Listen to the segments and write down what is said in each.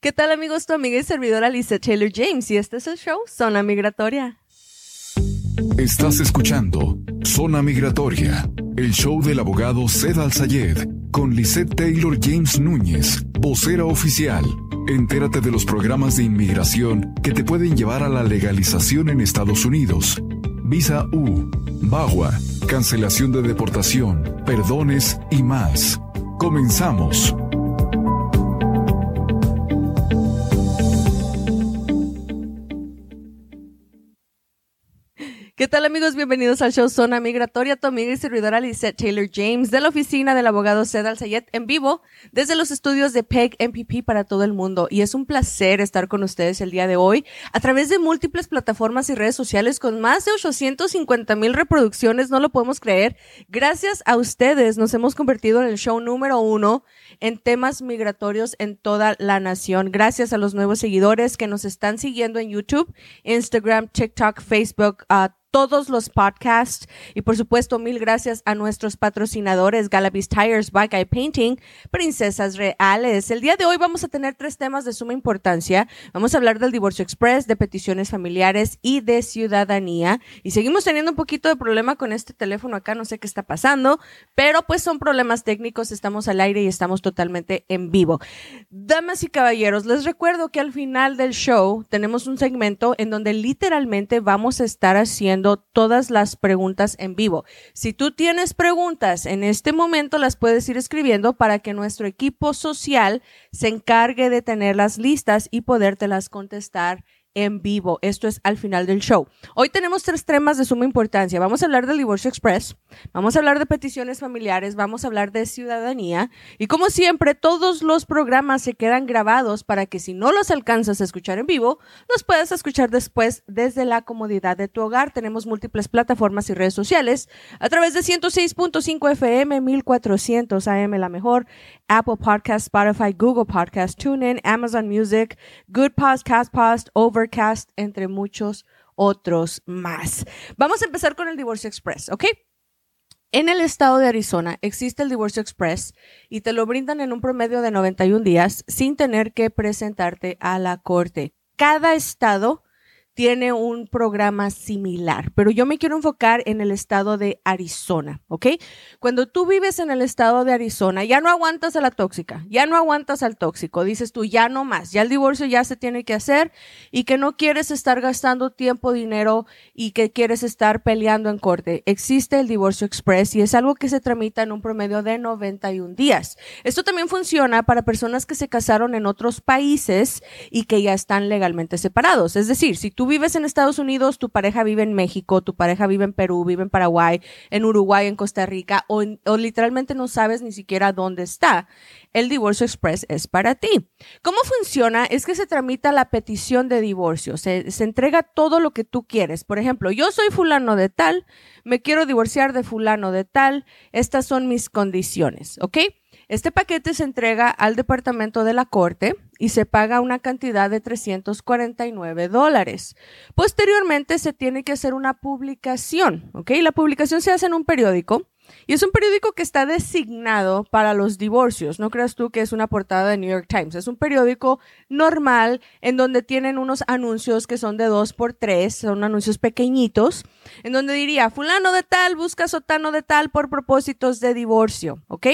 ¿Qué tal amigos? Tu amiga y servidora Lisa Taylor James y este es el show Zona Migratoria. Estás escuchando Zona Migratoria, el show del abogado Zed Al-Sayed con Lisette Taylor James Núñez, vocera oficial. Entérate de los programas de inmigración que te pueden llevar a la legalización en Estados Unidos. Visa U, BAGUA, cancelación de deportación, perdones y más. Comenzamos. Tal amigos? Bienvenidos al show Zona Migratoria, tu amiga y servidora Lisette Taylor James de la oficina del abogado Zed Al en vivo desde los estudios de PEG MPP para todo el mundo. Y es un placer estar con ustedes el día de hoy a través de múltiples plataformas y redes sociales con más de 850 mil reproducciones, no lo podemos creer. Gracias a ustedes nos hemos convertido en el show número uno en temas migratorios en toda la nación. Gracias a los nuevos seguidores que nos están siguiendo en YouTube, Instagram, TikTok, Facebook, a todos los podcasts y por supuesto mil gracias a nuestros patrocinadores Galavis Tires, Bike Eye Painting, Princesas Reales. El día de hoy vamos a tener tres temas de suma importancia. Vamos a hablar del divorcio express, de peticiones familiares y de ciudadanía. Y seguimos teniendo un poquito de problema con este teléfono acá, no sé qué está pasando, pero pues son problemas técnicos, estamos al aire y estamos totalmente en vivo. Damas y caballeros, les recuerdo que al final del show tenemos un segmento en donde literalmente vamos a estar haciendo todas las preguntas en vivo. Si tú tienes preguntas en este momento, las puedes ir escribiendo para que nuestro equipo social se encargue de tenerlas listas y podértelas contestar en vivo. Esto es al final del show. Hoy tenemos tres temas de suma importancia. Vamos a hablar del divorcio express, vamos a hablar de peticiones familiares, vamos a hablar de ciudadanía y como siempre todos los programas se quedan grabados para que si no los alcanzas a escuchar en vivo, los puedas escuchar después desde la comodidad de tu hogar. Tenemos múltiples plataformas y redes sociales a través de 106.5 FM, 1400 AM la mejor, Apple Podcast, Spotify, Google Podcast, TuneIn, Amazon Music, Good Podcast, Post, Entre muchos otros más. Vamos a empezar con el divorcio express, ¿ok? En el estado de Arizona existe el divorcio express y te lo brindan en un promedio de 91 días sin tener que presentarte a la corte. Cada estado tiene un programa similar, pero yo me quiero enfocar en el estado de Arizona, ¿ok? Cuando tú vives en el estado de Arizona, ya no aguantas a la tóxica, ya no aguantas al tóxico, dices tú, ya no más, ya el divorcio ya se tiene que hacer y que no quieres estar gastando tiempo, dinero y que quieres estar peleando en corte. Existe el divorcio express y es algo que se tramita en un promedio de 91 días. Esto también funciona para personas que se casaron en otros países y que ya están legalmente separados. Es decir, si tú tú vives en Estados Unidos, tu pareja vive en México, tu pareja vive en Perú, vive en Paraguay, en Uruguay, en Costa Rica, o, literalmente no sabes ni siquiera dónde está. El divorcio express es para ti. ¿Cómo funciona? Es que se tramita la petición de divorcio. Se, se entrega todo lo que tú quieres. Por ejemplo, yo soy fulano de tal, me quiero divorciar de fulano de tal, estas son mis condiciones, ¿ok? Este paquete se entrega al departamento de la corte y se paga una cantidad de 349 dólares. Posteriormente se tiene que hacer una publicación, ¿ok? La publicación se hace en un periódico y es un periódico que está designado para los divorcios. No creas tú que es una portada de New York Times. Es un periódico normal en donde tienen unos anuncios que son de dos por tres, son anuncios pequeñitos, en donde diría, fulano de tal busca sotano de tal por propósitos de divorcio, ¿ok?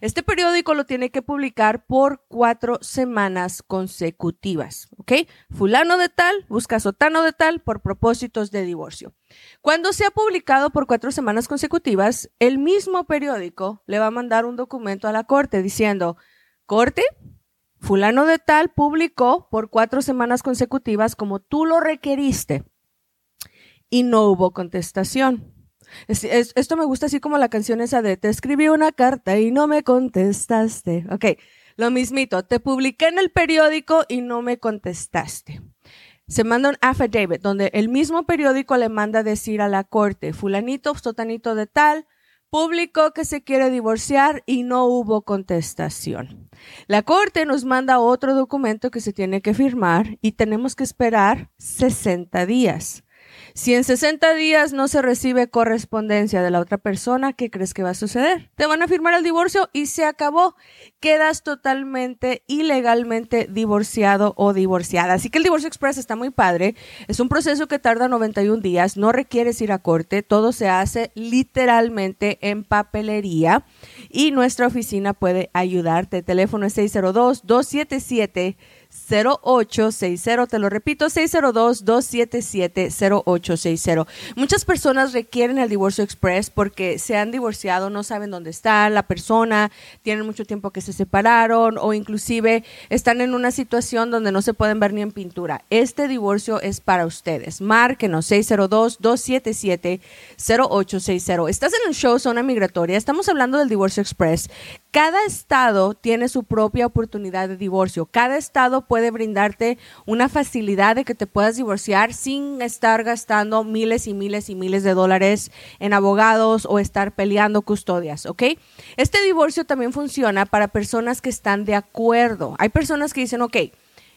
Este periódico lo tiene que publicar por cuatro semanas consecutivas, ¿ok? Fulano de tal busca sotano de tal por propósitos de divorcio. Cuando sea publicado por cuatro semanas consecutivas, el mismo periódico le va a mandar un documento a la corte diciendo, corte, fulano de tal publicó por cuatro semanas consecutivas como tú lo requeriste y no hubo contestación. esto me gusta así como la canción esa de te escribí una carta y no me contestaste. Ok, lo mismito, te publiqué en el periódico y no me contestaste se manda un affidavit donde el mismo periódico le manda decir a la corte, fulanito, sotanito de tal, publicó que se quiere divorciar y no hubo contestación. La corte nos manda otro documento que se tiene que firmar y tenemos que esperar 60 días. Si en 60 días no se recibe correspondencia de la otra persona, ¿qué crees que va a suceder? Te van a firmar el divorcio y se acabó. Quedas totalmente ilegalmente divorciado o divorciada. Así que el divorcio express está muy padre. Es un proceso que tarda 91 días. No requieres ir a corte. Todo se hace literalmente en papelería. Y nuestra oficina puede ayudarte. El teléfono es 602 277 0860. Te lo repito, 602-277-0860. Muchas personas requieren el divorcio express porque se han divorciado, no saben dónde está la persona, tienen mucho tiempo que se separaron o inclusive están en una situación donde no se pueden ver ni en pintura. Este divorcio es para ustedes. Márquenos 602-277-0860. Estás en el show Zona Migratoria. Estamos hablando del divorcio express. Cada estado tiene su propia oportunidad de divorcio. Cada estado puede brindarte una facilidad de que te puedas divorciar sin estar gastando miles y miles y miles de dólares en abogados o estar peleando custodias, ¿ok? Este divorcio también funciona para personas que están de acuerdo. Hay personas que dicen, ok,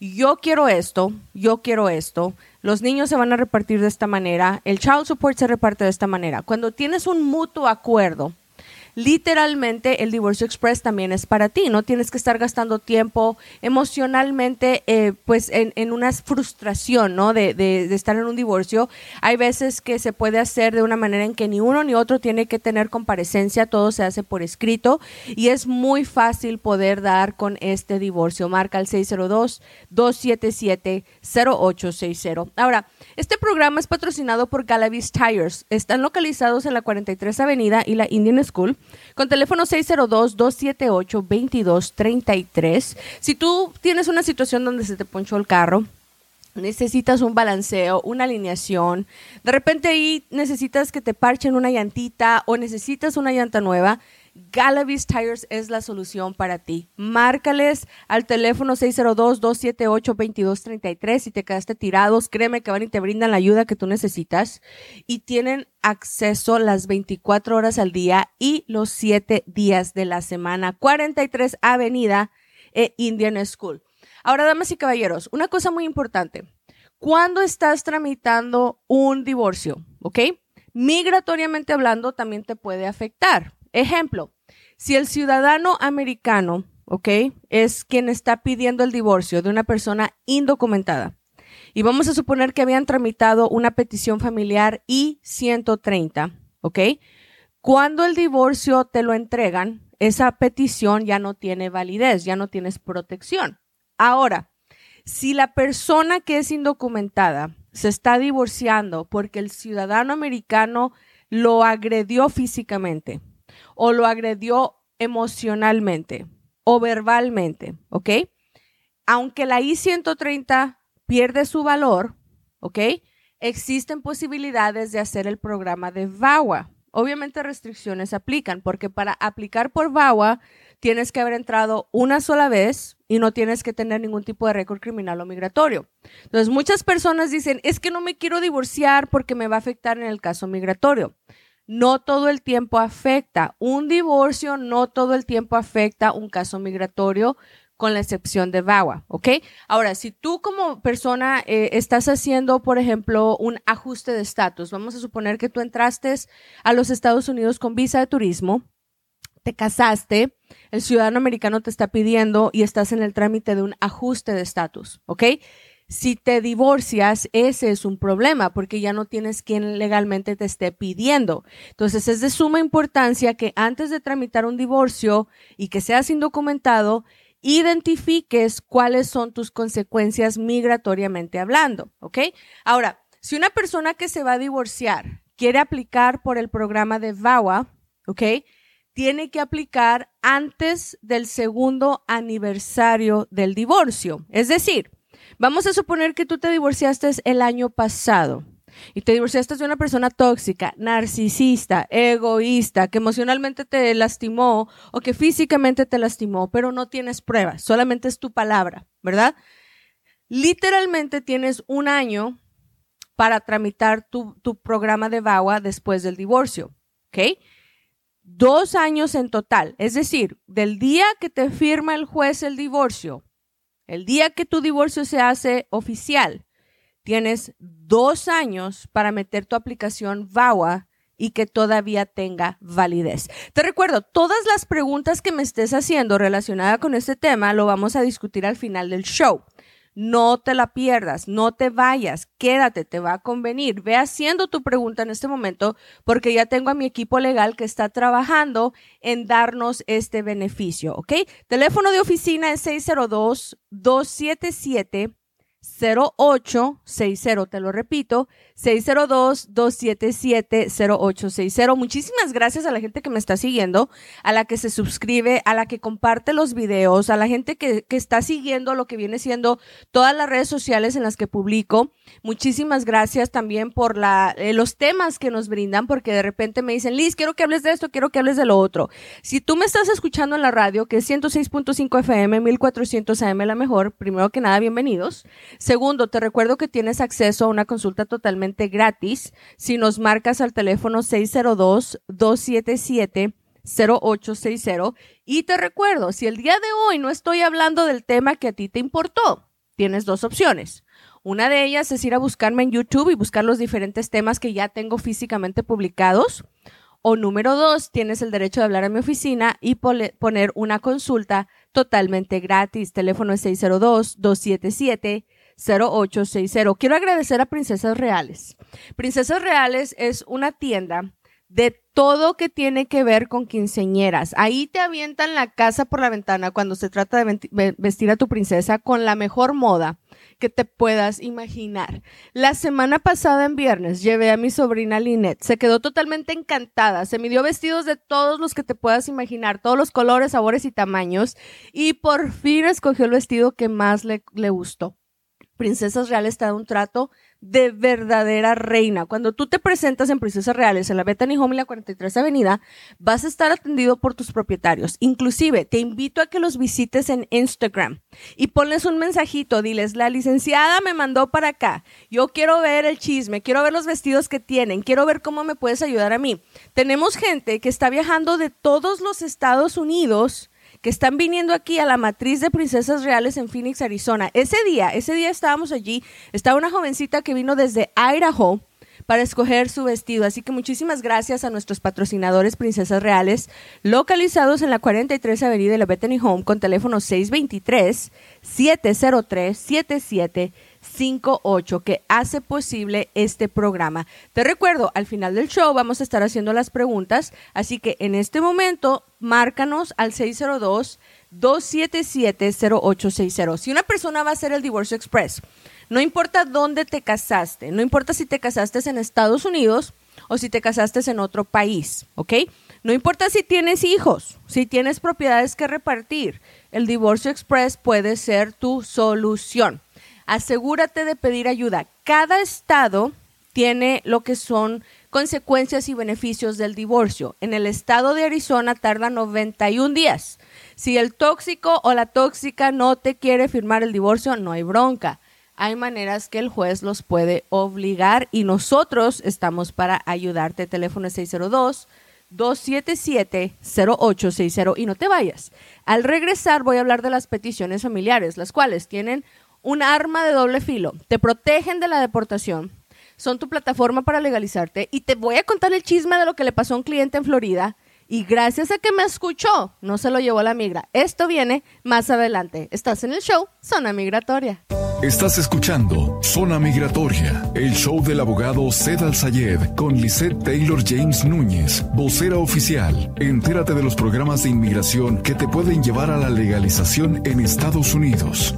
yo quiero esto, yo quiero esto, los niños se van a repartir de esta manera, el child support se reparte de esta manera. Cuando tienes un mutuo acuerdo, literalmente el divorcio express también es para ti. No tienes que estar gastando tiempo emocionalmente, eh, pues en, en, una frustración, ¿no? De, de, de, estar en un divorcio. Hay veces que se puede hacer de una manera en que ni uno ni otro tiene que tener comparecencia, todo se hace por escrito y es muy fácil poder dar con este divorcio. Marca el 602-277-0860. Ahora, este programa es patrocinado por Galavis Tires. Están localizados en la 43 Avenida y la Indian School con teléfono 602-278-2233. Si tú tienes una situación donde se te ponchó el carro, necesitas un balanceo, una alineación, de repente ahí necesitas que te parchen una llantita o necesitas una llanta nueva, Galavis Tires es la solución para ti. Márcales al teléfono 602-278-2233 si te quedaste tirados. Créeme que van y te brindan la ayuda que tú necesitas. Y tienen acceso las 24 horas al día y los 7 días de la semana. 43 Avenida e Indian School. Ahora, damas y caballeros, una cosa muy importante. Cuando estás tramitando un divorcio, ¿ok? Migratoriamente hablando, también te puede afectar. Ejemplo, si el ciudadano americano, ¿ok? Es quien está pidiendo el divorcio de una persona indocumentada. Y vamos a suponer que habían tramitado una petición familiar I-130, ¿ok? Cuando el divorcio te lo entregan, esa petición ya no tiene validez, ya no tienes protección. Ahora, si la persona que es indocumentada se está divorciando porque el ciudadano americano lo agredió físicamente, o lo agredió emocionalmente o verbalmente, ¿ok? Aunque la I-130 pierde su valor, ¿ok? Existen posibilidades de hacer el programa de VAWA. Obviamente restricciones aplican, porque para aplicar por VAWA tienes que haber entrado una sola vez y no tienes que tener ningún tipo de récord criminal o migratorio. Entonces, muchas personas dicen, es que no me quiero divorciar porque me va a afectar en el caso migratorio no todo el tiempo afecta. Un divorcio no todo el tiempo afecta un caso migratorio con la excepción de VAWA, ¿ok? Ahora, si tú como persona eh, estás haciendo, por ejemplo, un ajuste de estatus, vamos a suponer que tú entraste a los Estados Unidos con visa de turismo, te casaste, el ciudadano americano te está pidiendo y estás en el trámite de un ajuste de estatus, ¿ok? Si te divorcias, ese es un problema porque ya no tienes quien legalmente te esté pidiendo. Entonces es de suma importancia que antes de tramitar un divorcio y que seas indocumentado, identifiques cuáles son tus consecuencias migratoriamente hablando, ¿ok? Ahora, si una persona que se va a divorciar quiere aplicar por el programa de VAWA, ¿ok? Tiene que aplicar antes del segundo aniversario del divorcio. Es decir, Vamos a suponer que tú te divorciaste el año pasado y te divorciaste de una persona tóxica, narcisista, egoísta, que emocionalmente te lastimó o que físicamente te lastimó, pero no tienes pruebas, solamente es tu palabra, ¿verdad? Literalmente tienes un año para tramitar tu, tu programa de VAWA después del divorcio, ¿ok? Dos años en total, es decir, del día que te firma el juez el divorcio el día que tu divorcio se hace oficial, tienes dos años para meter tu aplicación VAWA y que todavía tenga validez. Te recuerdo, todas las preguntas que me estés haciendo relacionadas con este tema lo vamos a discutir al final del show. No te la pierdas, no te vayas, quédate, te va a convenir. Ve haciendo tu pregunta en este momento porque ya tengo a mi equipo legal que está trabajando en darnos este beneficio, ¿ok? Teléfono de oficina es 602 277 0860, te lo repito, 602-277-0860. Muchísimas gracias a la gente que me está siguiendo, a la que se suscribe, a la que comparte los videos, a la gente que, que está siguiendo lo que viene siendo todas las redes sociales en las que publico. Muchísimas gracias también por la, eh, los temas que nos brindan, porque de repente me dicen, Liz, quiero que hables de esto, quiero que hables de lo otro. Si tú me estás escuchando en la radio, que es 106.5 FM, 1400 AM la mejor, primero que nada, bienvenidos. Segundo, te recuerdo que tienes acceso a una consulta totalmente gratis si nos marcas al teléfono 602-277-0860. Y te recuerdo, si el día de hoy no estoy hablando del tema que a ti te importó, tienes dos opciones. Una de ellas es ir a buscarme en YouTube y buscar los diferentes temas que ya tengo físicamente publicados. O número dos, tienes el derecho de hablar a mi oficina y poner una consulta totalmente gratis. Teléfono es 602-277 0860. Quiero agradecer a Princesas Reales. Princesas Reales es una tienda de todo que tiene que ver con quinceñeras. Ahí te avientan la casa por la ventana cuando se trata de vestir a tu princesa con la mejor moda que te puedas imaginar. La semana pasada en viernes llevé a mi sobrina Lynette. Se quedó totalmente encantada. Se midió vestidos de todos los que te puedas imaginar, todos los colores, sabores y tamaños. Y por fin escogió el vestido que más le, le gustó. Princesas Reales te da un trato de verdadera reina. Cuando tú te presentas en Princesas Reales, en la Bethany Home y la 43 Avenida, vas a estar atendido por tus propietarios. Inclusive, te invito a que los visites en Instagram y ponles un mensajito, diles, la licenciada me mandó para acá, yo quiero ver el chisme, quiero ver los vestidos que tienen, quiero ver cómo me puedes ayudar a mí. Tenemos gente que está viajando de todos los Estados Unidos que están viniendo aquí a la matriz de Princesas Reales en Phoenix, Arizona. Ese día, ese día estábamos allí, estaba una jovencita que vino desde Idaho para escoger su vestido. Así que muchísimas gracias a nuestros patrocinadores Princesas Reales, localizados en la 43 Avenida de la Bethany Home con teléfono 623 703 77 58 que hace posible este programa. Te recuerdo, al final del show vamos a estar haciendo las preguntas, así que en este momento márcanos al 602 277 0860. Si una persona va a hacer el divorcio express, no importa dónde te casaste, no importa si te casaste en Estados Unidos o si te casaste en otro país, ¿ok? No importa si tienes hijos, si tienes propiedades que repartir, el divorcio express puede ser tu solución asegúrate de pedir ayuda. Cada estado tiene lo que son consecuencias y beneficios del divorcio. En el estado de Arizona tarda 91 días. Si el tóxico o la tóxica no te quiere firmar el divorcio, no hay bronca. Hay maneras que el juez los puede obligar y nosotros estamos para ayudarte. Teléfono 602 277 0860 y no te vayas. Al regresar voy a hablar de las peticiones familiares, las cuales tienen un arma de doble filo. Te protegen de la deportación, son tu plataforma para legalizarte y te voy a contar el chisme de lo que le pasó a un cliente en Florida y gracias a que me escuchó, no se lo llevó la migra. Esto viene más adelante. Estás en el show Zona Migratoria. Estás escuchando Zona Migratoria, el show del abogado Zed Al Sayed con Lisette Taylor James Núñez, vocera oficial. Entérate de los programas de inmigración que te pueden llevar a la legalización en Estados Unidos.